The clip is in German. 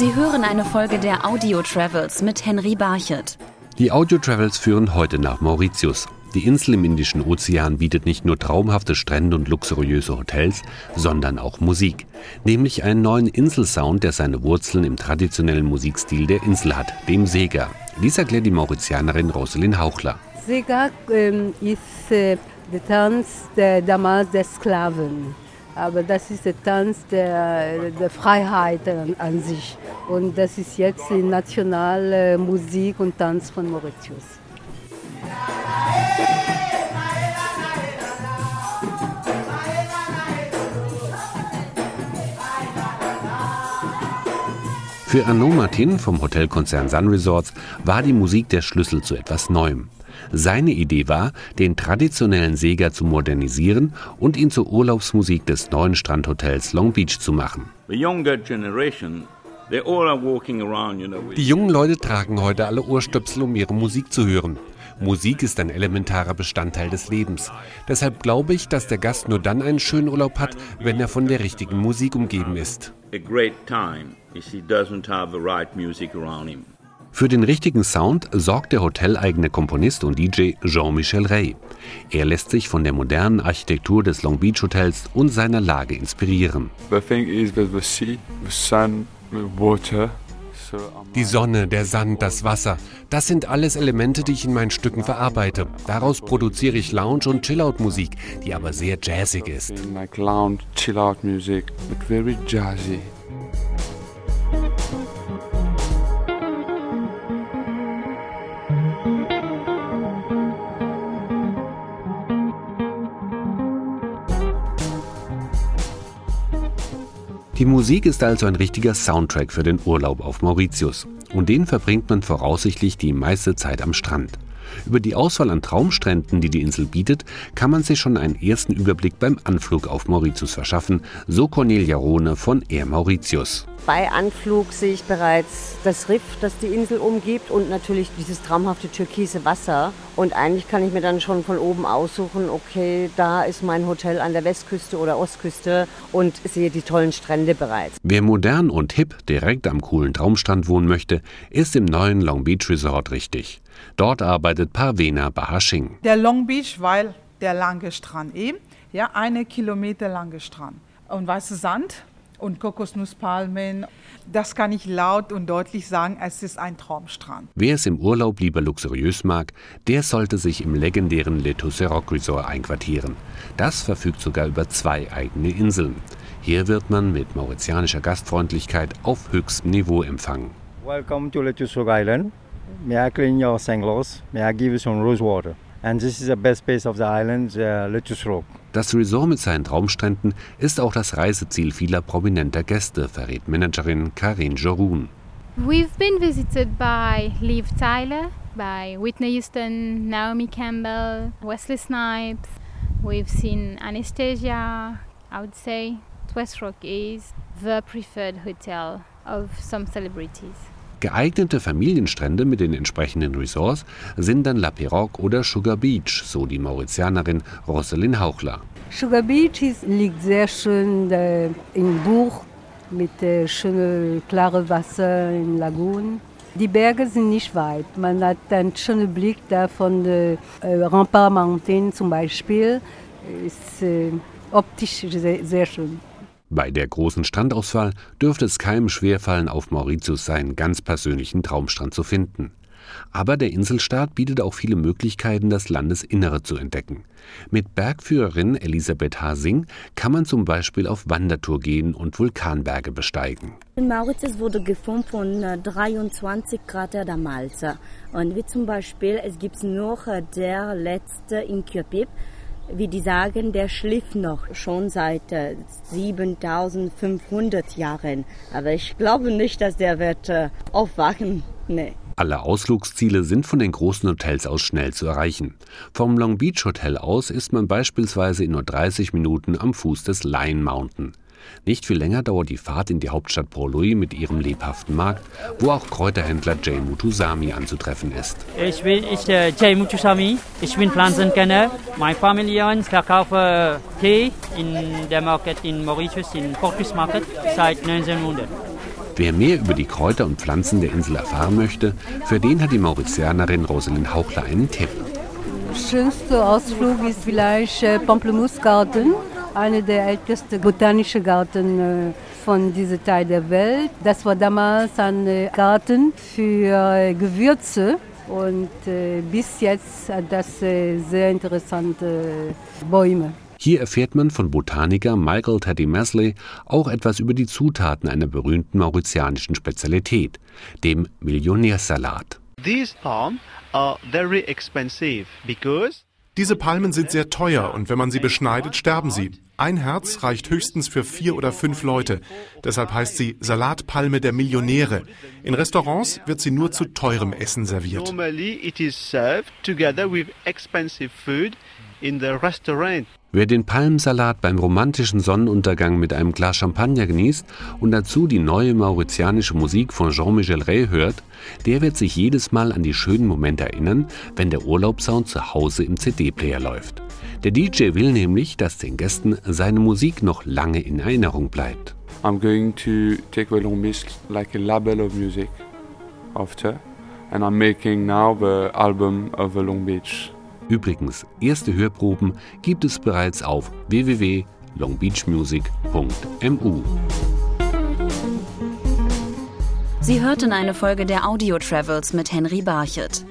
Sie hören eine Folge der Audio Travels mit Henry Barchet. Die Audio Travels führen heute nach Mauritius. Die Insel im Indischen Ozean bietet nicht nur traumhafte Strände und luxuriöse Hotels, sondern auch Musik. Nämlich einen neuen Inselsound, der seine Wurzeln im traditionellen Musikstil der Insel hat, dem Sega. Dies erklärt die Mauritianerin Roselyn Hauchler. Sega ähm, ist äh, der Tanz der, damals der Sklaven. Aber das ist der Tanz der, der Freiheit an, an, sich. Und das ist jetzt die nationale Musik und Tanz von Mauritius. Für Arnaud Martin vom Hotelkonzern Sun Resorts war die Musik der Schlüssel zu etwas Neuem. Seine Idee war, den traditionellen Seger zu modernisieren und ihn zur Urlaubsmusik des neuen Strandhotels Long Beach zu machen. Die jungen Leute tragen heute alle Ohrstöpsel, um ihre Musik zu hören. Musik ist ein elementarer Bestandteil des Lebens. Deshalb glaube ich, dass der Gast nur dann einen schönen Urlaub hat, wenn er von der richtigen Musik umgeben ist. Für den richtigen Sound sorgt der hoteleigene Komponist und DJ Jean-Michel Rey. Er lässt sich von der modernen Architektur des Long Beach Hotels und seiner Lage inspirieren. Die Sonne, der Sand, das Wasser, das sind alles Elemente, die ich in meinen Stücken verarbeite. Daraus produziere ich Lounge- und Chillout-Musik, die aber sehr jazzig ist. Die Musik ist also ein richtiger Soundtrack für den Urlaub auf Mauritius. Und den verbringt man voraussichtlich die meiste Zeit am Strand. Über die Auswahl an Traumstränden, die die Insel bietet, kann man sich schon einen ersten Überblick beim Anflug auf Mauritius verschaffen, so Cornelia Rohne von Air Mauritius. Bei Anflug sehe ich bereits das Riff, das die Insel umgibt und natürlich dieses traumhafte türkise Wasser. Und eigentlich kann ich mir dann schon von oben aussuchen, okay, da ist mein Hotel an der Westküste oder Ostküste und sehe die tollen Strände bereits. Wer modern und hip direkt am coolen Traumstrand wohnen möchte, ist im neuen Long Beach Resort richtig. Dort arbeitet Parvena Bahashing. Der Long Beach, weil der lange Strand eben, ja, eine Kilometer lange Strand. Und weißer Sand, und Kokosnusspalmen. Das kann ich laut und deutlich sagen, es ist ein Traumstrand. Wer es im Urlaub lieber luxuriös mag, der sollte sich im legendären Le Rock Resort einquartieren. Das verfügt sogar über zwei eigene Inseln. Hier wird man mit mauritianischer Gastfreundlichkeit auf höchstem Niveau empfangen. Welcome to Le Rock Island. May I clean your sanglots? May I give you some rose water? And this is the best place of the island, uh, Rock. Das Resort mit seinen Traumstränden ist auch das Reiseziel vieler prominenter Gäste, verrät Managerin Karin Jorun. We've been visited by Liv Tyler, by Whitney Houston, Naomi Campbell, Wesley Snipes. We've seen Anastasia. I would say West Rock is the preferred hotel of some celebrities. Geeignete Familienstrände mit den entsprechenden Resorts sind dann La Pirogue oder Sugar Beach, so die Mauritianerin Roselyn Hauchler. Sugar Beach ist, liegt sehr schön äh, im Buch mit äh, schönem klarem Wasser in Lagunen. Die Berge sind nicht weit. Man hat einen schönen Blick da von der äh, Rampart Mountain zum Beispiel. Ist äh, optisch sehr, sehr schön. Bei der großen Strandauswahl dürfte es keinem schwerfallen, auf Mauritius seinen ganz persönlichen Traumstrand zu finden. Aber der Inselstaat bietet auch viele Möglichkeiten, das Landesinnere zu entdecken. Mit Bergführerin Elisabeth Hasing kann man zum Beispiel auf Wandertour gehen und Vulkanberge besteigen. Mauritius wurde geformt von 23 äh, Krater der Malze. Und wie zum Beispiel, es gibt noch äh, der letzte in Kyopip, wie die sagen, der schlief noch schon seit äh, 7500 Jahren. Aber ich glaube nicht, dass der wird äh, aufwachen. Nee. Alle Ausflugsziele sind von den großen Hotels aus schnell zu erreichen. Vom Long Beach Hotel aus ist man beispielsweise in nur 30 Minuten am Fuß des Lion Mountain. Nicht viel länger dauert die Fahrt in die Hauptstadt Port Louis mit ihrem lebhaften Markt, wo auch Kräuterhändler Jay Mutusami anzutreffen ist. Ich bin ich, äh, Jay Mutusami, ich bin Pflanzenkenner. Meine Familie verkauft Tee in der Market in Mauritius, in Portus Market, seit 1900. Wer mehr über die Kräuter und Pflanzen der Insel erfahren möchte, für den hat die Mauritianerin Rosalind Hauchler einen Tipp. Schönster Ausflug ist vielleicht äh, Pamplemousgarten, einer der ältesten botanischen Garten äh, von diesem Teil der Welt. Das war damals ein äh, Garten für Gewürze und bis jetzt hat das sehr interessante Bäume. Hier erfährt man von Botaniker Michael Teddy Mesley auch etwas über die Zutaten einer berühmten mauritianischen Spezialität, dem Millionärsalat. These palm are very expensive because diese Palmen sind sehr teuer und wenn man sie beschneidet, sterben sie. Ein Herz reicht höchstens für vier oder fünf Leute. Deshalb heißt sie Salatpalme der Millionäre. In Restaurants wird sie nur zu teurem Essen serviert. Wer den Palmsalat beim romantischen Sonnenuntergang mit einem Glas Champagner genießt und dazu die neue mauritianische Musik von Jean-Michel Rey hört, der wird sich jedes Mal an die schönen Momente erinnern, wenn der Urlaubssound zu Hause im CD-Player läuft. Der DJ will nämlich, dass den Gästen seine Musik noch lange in Erinnerung bleibt. I'm going to take the Long Beach like a label of music after and I'm making now the album of the Long Beach. Übrigens, erste Hörproben gibt es bereits auf www.longbeachmusic.mu. Sie hörten eine Folge der Audio Travels mit Henry Barchet.